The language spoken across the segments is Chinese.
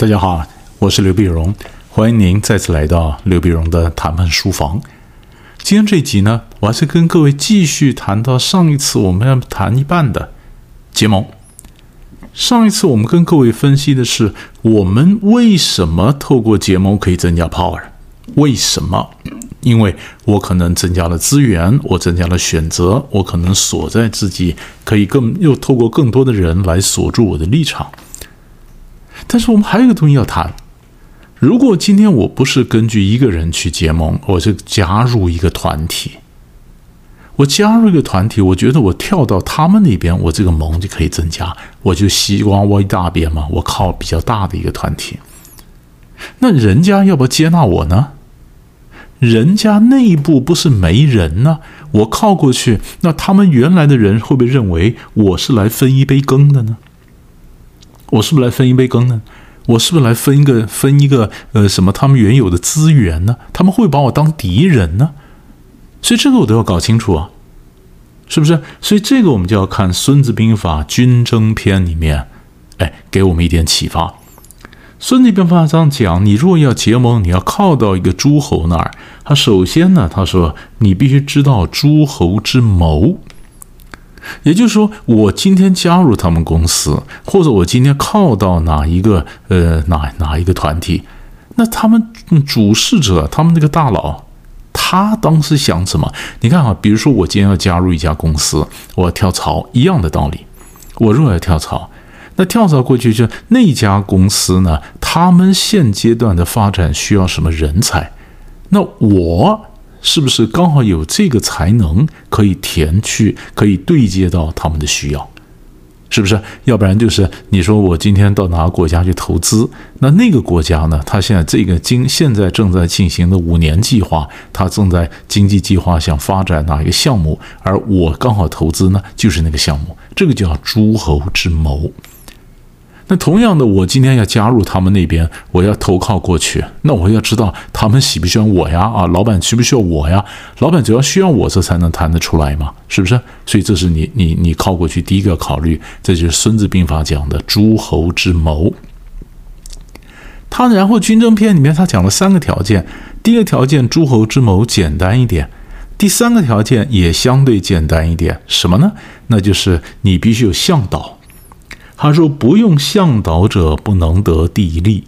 大家好，我是刘碧荣，欢迎您再次来到刘碧荣的谈判书房。今天这一集呢，我还是跟各位继续谈到上一次我们要谈一半的结盟。上一次我们跟各位分析的是，我们为什么透过结盟可以增加 power？为什么？因为我可能增加了资源，我增加了选择，我可能锁在自己可以更又透过更多的人来锁住我的立场。但是我们还有一个东西要谈：如果今天我不是根据一个人去结盟，我是加入一个团体，我加入一个团体，我觉得我跳到他们那边，我这个盟就可以增加，我就西瓜挖一大边嘛，我靠比较大的一个团体，那人家要不要接纳我呢？人家内部不是没人呢，我靠过去，那他们原来的人会不会认为我是来分一杯羹的呢？我是不是来分一杯羹呢？我是不是来分一个分一个呃什么他们原有的资源呢？他们会把我当敌人呢？所以这个我都要搞清楚啊，是不是？所以这个我们就要看《孙子兵法·军争篇》里面，哎，给我们一点启发。《孙子兵法》上讲，你若要结盟，你要靠到一个诸侯那儿。他首先呢，他说你必须知道诸侯之谋。也就是说，我今天加入他们公司，或者我今天靠到哪一个呃哪哪一个团体，那他们主事者，他们那个大佬，他当时想什么？你看啊，比如说我今天要加入一家公司，我要跳槽，一样的道理。我若要跳槽，那跳槽过去就那家公司呢，他们现阶段的发展需要什么人才？那我。是不是刚好有这个才能可以填去，可以对接到他们的需要？是不是？要不然就是你说我今天到哪个国家去投资，那那个国家呢？他现在这个经现在正在进行的五年计划，他正在经济计划想发展哪一个项目，而我刚好投资呢，就是那个项目，这个叫诸侯之谋。那同样的，我今天要加入他们那边，我要投靠过去，那我要知道他们喜不喜欢我呀？啊，老板需不需要我呀？老板只要需要我，这才能谈得出来嘛，是不是？所以这是你你你靠过去第一个考虑，这就是《孙子兵法》讲的诸侯之谋。他然后军争篇里面他讲了三个条件，第一个条件诸侯之谋简单一点，第三个条件也相对简单一点，什么呢？那就是你必须有向导。他说：“不用向导者，不能得地利。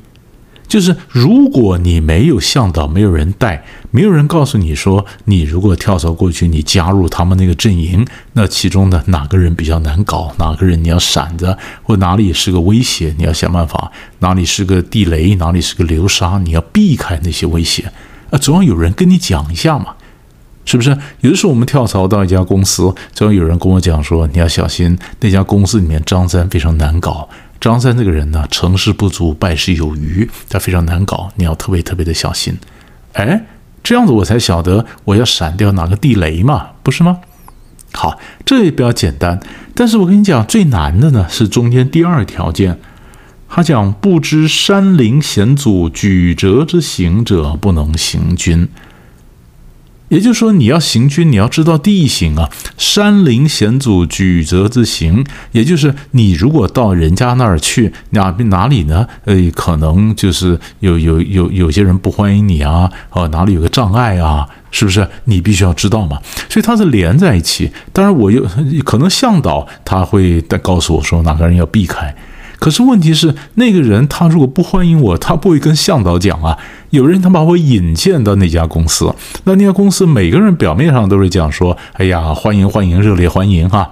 就是如果你没有向导，没有人带，没有人告诉你说，你如果跳槽过去，你加入他们那个阵营，那其中的哪个人比较难搞，哪个人你要闪着，或哪里是个威胁，你要想办法，哪里是个地雷，哪里是个流沙，你要避开那些威胁。啊，总要有人跟你讲一下嘛。”是不是有的时候我们跳槽到一家公司，总有人跟我讲说，你要小心那家公司里面张三非常难搞。张三这个人呢，成事不足败事有余，他非常难搞，你要特别特别的小心。哎，这样子我才晓得我要闪掉哪个地雷嘛，不是吗？好，这也比较简单。但是我跟你讲，最难的呢是中间第二条件，他讲不知山林险阻，曲折之行者不能行军。也就是说，你要行军，你要知道地形啊，山林险阻，曲折之行。也就是你如果到人家那儿去，哪哪里呢？呃，可能就是有有有有些人不欢迎你啊，哦，哪里有个障碍啊？是不是？你必须要知道嘛。所以它是连在一起。当然，我又可能向导他会告诉我说哪个人要避开。可是问题是，那个人他如果不欢迎我，他不会跟向导讲啊。有人他把我引荐到那家公司，那那家公司每个人表面上都是讲说：“哎呀，欢迎欢迎，热烈欢迎哈。”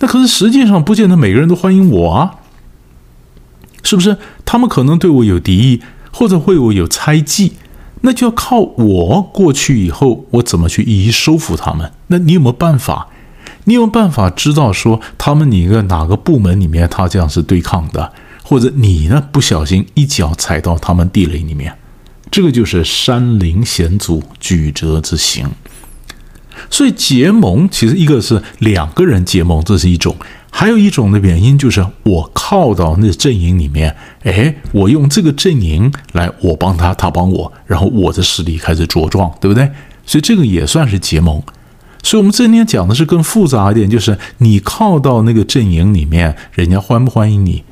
那可是实际上不见得每个人都欢迎我啊，是不是？他们可能对我有敌意，或者会我有猜忌，那就要靠我过去以后，我怎么去一一收服他们？那你有没有办法？你有办法知道说他们哪个哪个部门里面他这样是对抗的，或者你呢不小心一脚踩到他们地雷里面，这个就是山林险阻，曲折之行。所以结盟其实一个是两个人结盟，这是一种；还有一种的原因就是我靠到那阵营里面，哎，我用这个阵营来我帮他，他帮我，然后我的实力开始茁壮，对不对？所以这个也算是结盟。所以，我们今天讲的是更复杂一点，就是你靠到那个阵营里面，人家欢不欢迎你？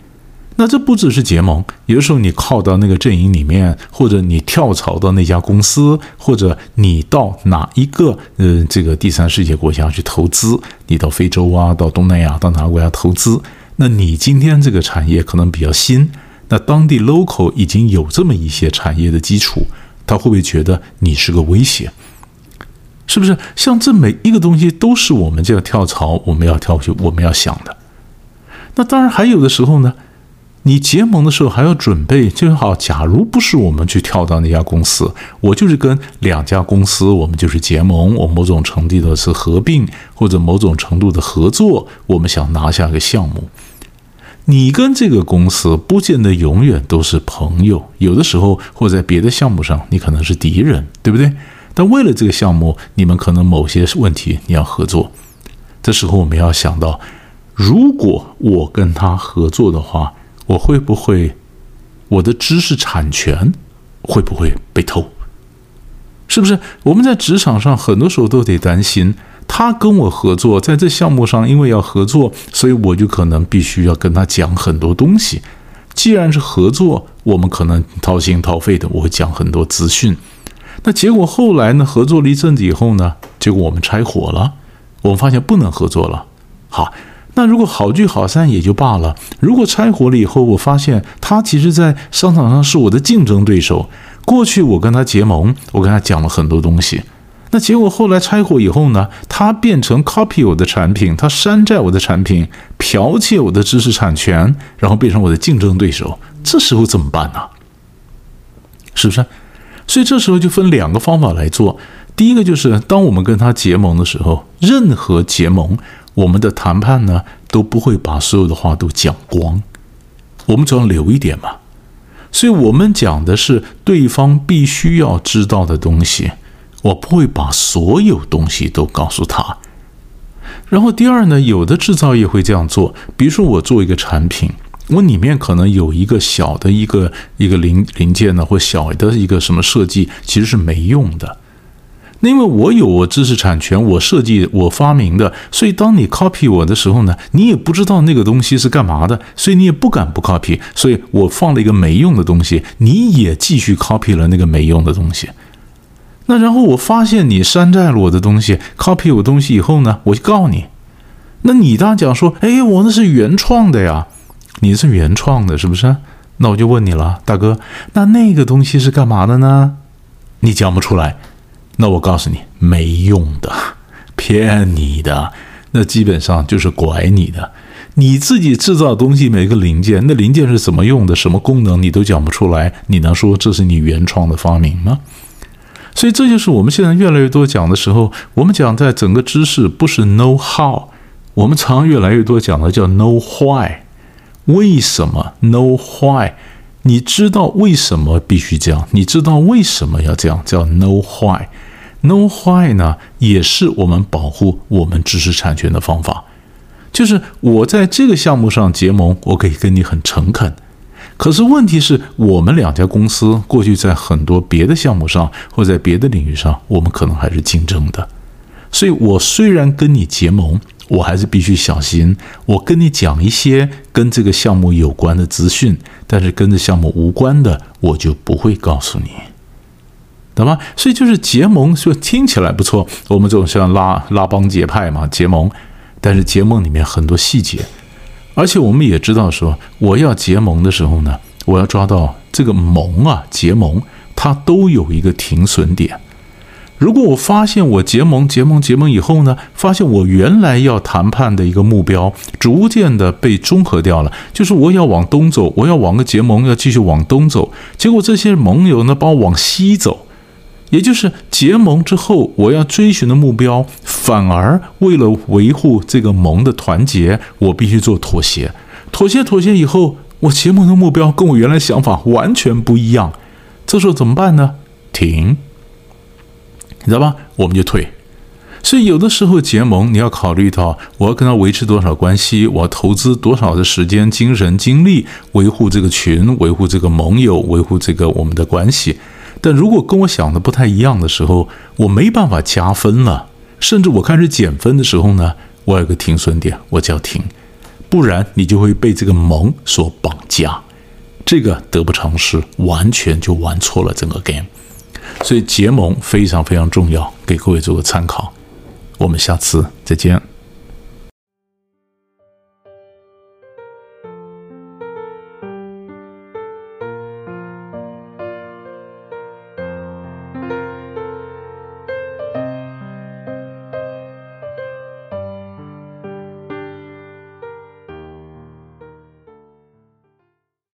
那这不只是结盟，有的时候你靠到那个阵营里面，或者你跳槽到那家公司，或者你到哪一个呃这个第三世界国家去投资，你到非洲啊，到东南亚，到哪个国家投资，那你今天这个产业可能比较新，那当地 local 已经有这么一些产业的基础，他会不会觉得你是个威胁？是不是？像这每一个东西都是我们这样跳槽，我们要跳去，我们要想的。那当然还有的时候呢。你结盟的时候还要准备，就好。假如不是我们去跳到那家公司，我就是跟两家公司，我们就是结盟，我某种程度的是合并或者某种程度的合作，我们想拿下个项目。你跟这个公司不见得永远都是朋友，有的时候或在别的项目上，你可能是敌人，对不对？但为了这个项目，你们可能某些问题你要合作。这时候我们要想到，如果我跟他合作的话。我会不会，我的知识产权会不会被偷？是不是？我们在职场上很多时候都得担心，他跟我合作，在这项目上，因为要合作，所以我就可能必须要跟他讲很多东西。既然是合作，我们可能掏心掏肺的，我会讲很多资讯。那结果后来呢？合作了一阵子以后呢？结果我们拆伙了，我们发现不能合作了。好。那如果好聚好散也就罢了。如果拆伙了以后，我发现他其实，在商场上是我的竞争对手。过去我跟他结盟，我跟他讲了很多东西。那结果后来拆伙以后呢，他变成 copy 我的产品，他山寨我的产品，剽窃我的知识产权，然后变成我的竞争对手。这时候怎么办呢？是不是？所以这时候就分两个方法来做。第一个就是，当我们跟他结盟的时候，任何结盟。我们的谈判呢都不会把所有的话都讲光，我们总要留一点嘛。所以，我们讲的是对方必须要知道的东西，我不会把所有东西都告诉他。然后，第二呢，有的制造业会这样做，比如说我做一个产品，我里面可能有一个小的一个一个零零件呢，或小的一个什么设计，其实是没用的。那因为我有我知识产权，我设计我发明的，所以当你 copy 我的时候呢，你也不知道那个东西是干嘛的，所以你也不敢不 copy。所以我放了一个没用的东西，你也继续 copy 了那个没用的东西。那然后我发现你山寨了我的东西，copy 我东西以后呢，我就告你。那你当讲说，哎，我那是原创的呀，你是原创的，是不是？那我就问你了，大哥，那那个东西是干嘛的呢？你讲不出来。那我告诉你，没用的，骗你的，那基本上就是拐你的。你自己制造东西，每个零件，那零件是怎么用的，什么功能，你都讲不出来，你能说这是你原创的发明吗？所以这就是我们现在越来越多讲的时候，我们讲在整个知识不是 know how，我们常越来越多讲的叫 know why，为什么 know why？你知道为什么必须这样？你知道为什么要这样？叫 know why。No why 呢，也是我们保护我们知识产权的方法。就是我在这个项目上结盟，我可以跟你很诚恳。可是问题是我们两家公司过去在很多别的项目上，或在别的领域上，我们可能还是竞争的。所以我虽然跟你结盟，我还是必须小心。我跟你讲一些跟这个项目有关的资讯，但是跟这项目无关的，我就不会告诉你。懂吗？所以就是结盟，说听起来不错。我们这种像拉拉帮结派嘛，结盟。但是结盟里面很多细节，而且我们也知道说，我要结盟的时候呢，我要抓到这个盟啊，结盟它都有一个停损点。如果我发现我结盟、结盟、结盟以后呢，发现我原来要谈判的一个目标逐渐的被中和掉了，就是我要往东走，我要往个结盟，要继续往东走，结果这些盟友呢把我往西走。也就是结盟之后，我要追寻的目标，反而为了维护这个盟的团结，我必须做妥协。妥协妥协以后，我结盟的目标跟我原来想法完全不一样。这时候怎么办呢？停，你知道吧？我们就退。所以有的时候结盟，你要考虑到我要跟他维持多少关系，我要投资多少的时间、精神、精力，维护这个群，维护这个盟友，维护这个我们的关系。但如果跟我想的不太一样的时候，我没办法加分了，甚至我开始减分的时候呢，我有个停损点，我就要停，不然你就会被这个盟所绑架。这个得不偿失，完全就玩错了整个 game。所以结盟非常非常重要，给各位做个参考。我们下次再见。